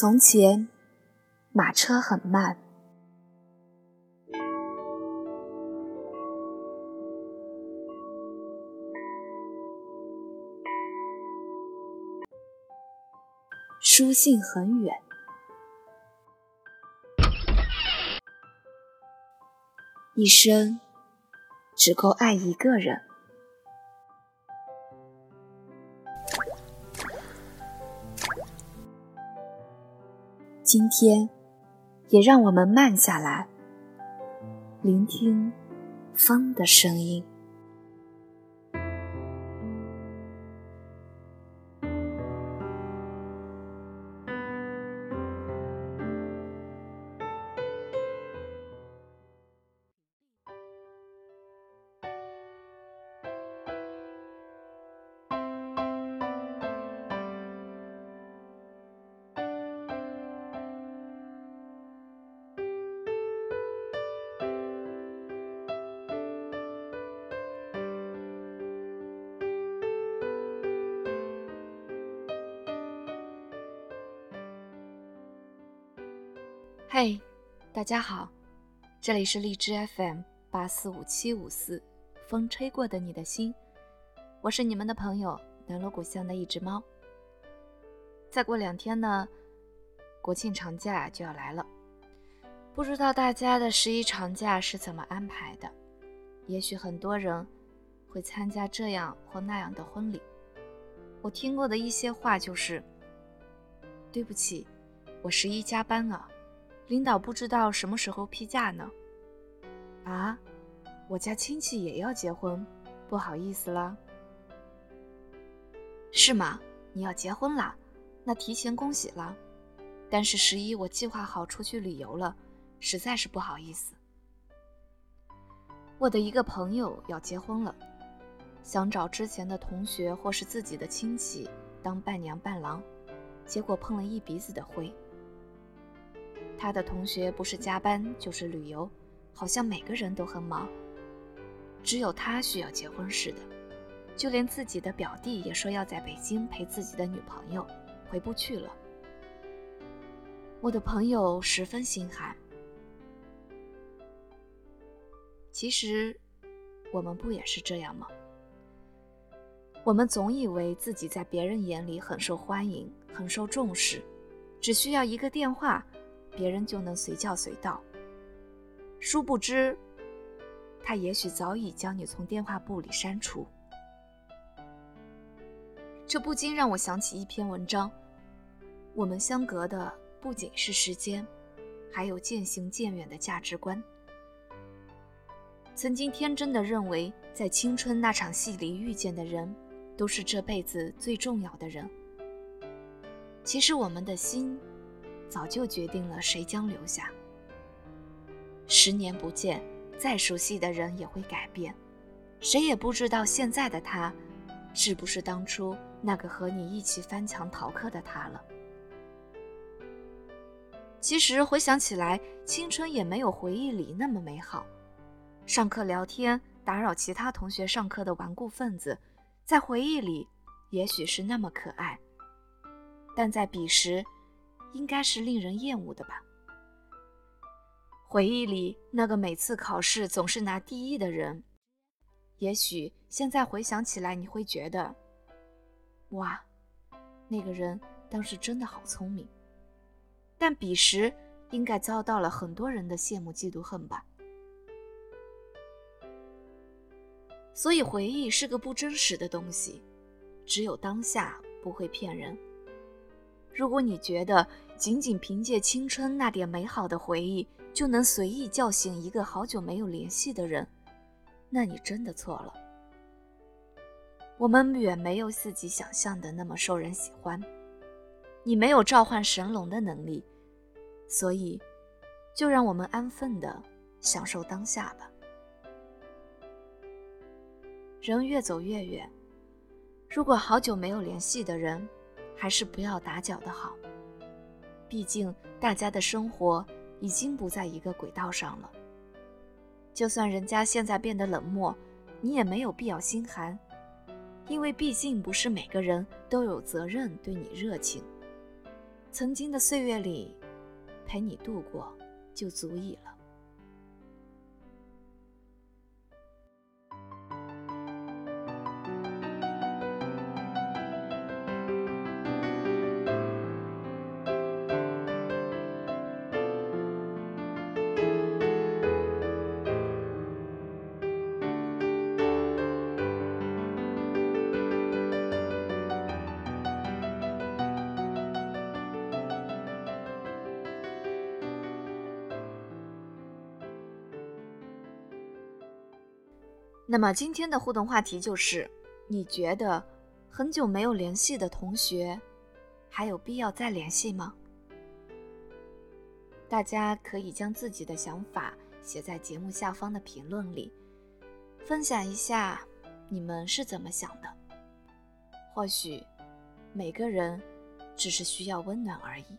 从前，马车很慢，书信很远，一生只够爱一个人。今天，也让我们慢下来，聆听风的声音。嘿，大家好，这里是荔枝 FM 八四五七五四，风吹过的你的心，我是你们的朋友南锣鼓巷的一只猫。再过两天呢，国庆长假就要来了，不知道大家的十一长假是怎么安排的？也许很多人会参加这样或那样的婚礼。我听过的一些话就是：对不起，我十一加班啊。领导不知道什么时候批假呢？啊，我家亲戚也要结婚，不好意思啦。是吗？你要结婚啦？那提前恭喜了。但是十一我计划好出去旅游了，实在是不好意思。我的一个朋友要结婚了，想找之前的同学或是自己的亲戚当伴娘伴郎，结果碰了一鼻子的灰。他的同学不是加班就是旅游，好像每个人都很忙，只有他需要结婚似的。就连自己的表弟也说要在北京陪自己的女朋友，回不去了。我的朋友十分心寒。其实，我们不也是这样吗？我们总以为自己在别人眼里很受欢迎、很受重视，只需要一个电话。别人就能随叫随到。殊不知，他也许早已将你从电话簿里删除。这不禁让我想起一篇文章：我们相隔的不仅是时间，还有渐行渐远的价值观。曾经天真的认为，在青春那场戏里遇见的人，都是这辈子最重要的人。其实我们的心。早就决定了谁将留下。十年不见，再熟悉的人也会改变，谁也不知道现在的他，是不是当初那个和你一起翻墙逃课的他了。其实回想起来，青春也没有回忆里那么美好。上课聊天，打扰其他同学上课的顽固分子，在回忆里也许是那么可爱，但在彼时。应该是令人厌恶的吧。回忆里那个每次考试总是拿第一的人，也许现在回想起来你会觉得，哇，那个人当时真的好聪明。但彼时应该遭到了很多人的羡慕、嫉妒、恨吧。所以回忆是个不真实的东西，只有当下不会骗人。如果你觉得仅仅凭借青春那点美好的回忆就能随意叫醒一个好久没有联系的人，那你真的错了。我们远没有自己想象的那么受人喜欢，你没有召唤神龙的能力，所以就让我们安分的享受当下吧。人越走越远，如果好久没有联系的人。还是不要打搅的好，毕竟大家的生活已经不在一个轨道上了。就算人家现在变得冷漠，你也没有必要心寒，因为毕竟不是每个人都有责任对你热情。曾经的岁月里，陪你度过就足矣了。那么今天的互动话题就是：你觉得很久没有联系的同学，还有必要再联系吗？大家可以将自己的想法写在节目下方的评论里，分享一下你们是怎么想的。或许每个人只是需要温暖而已。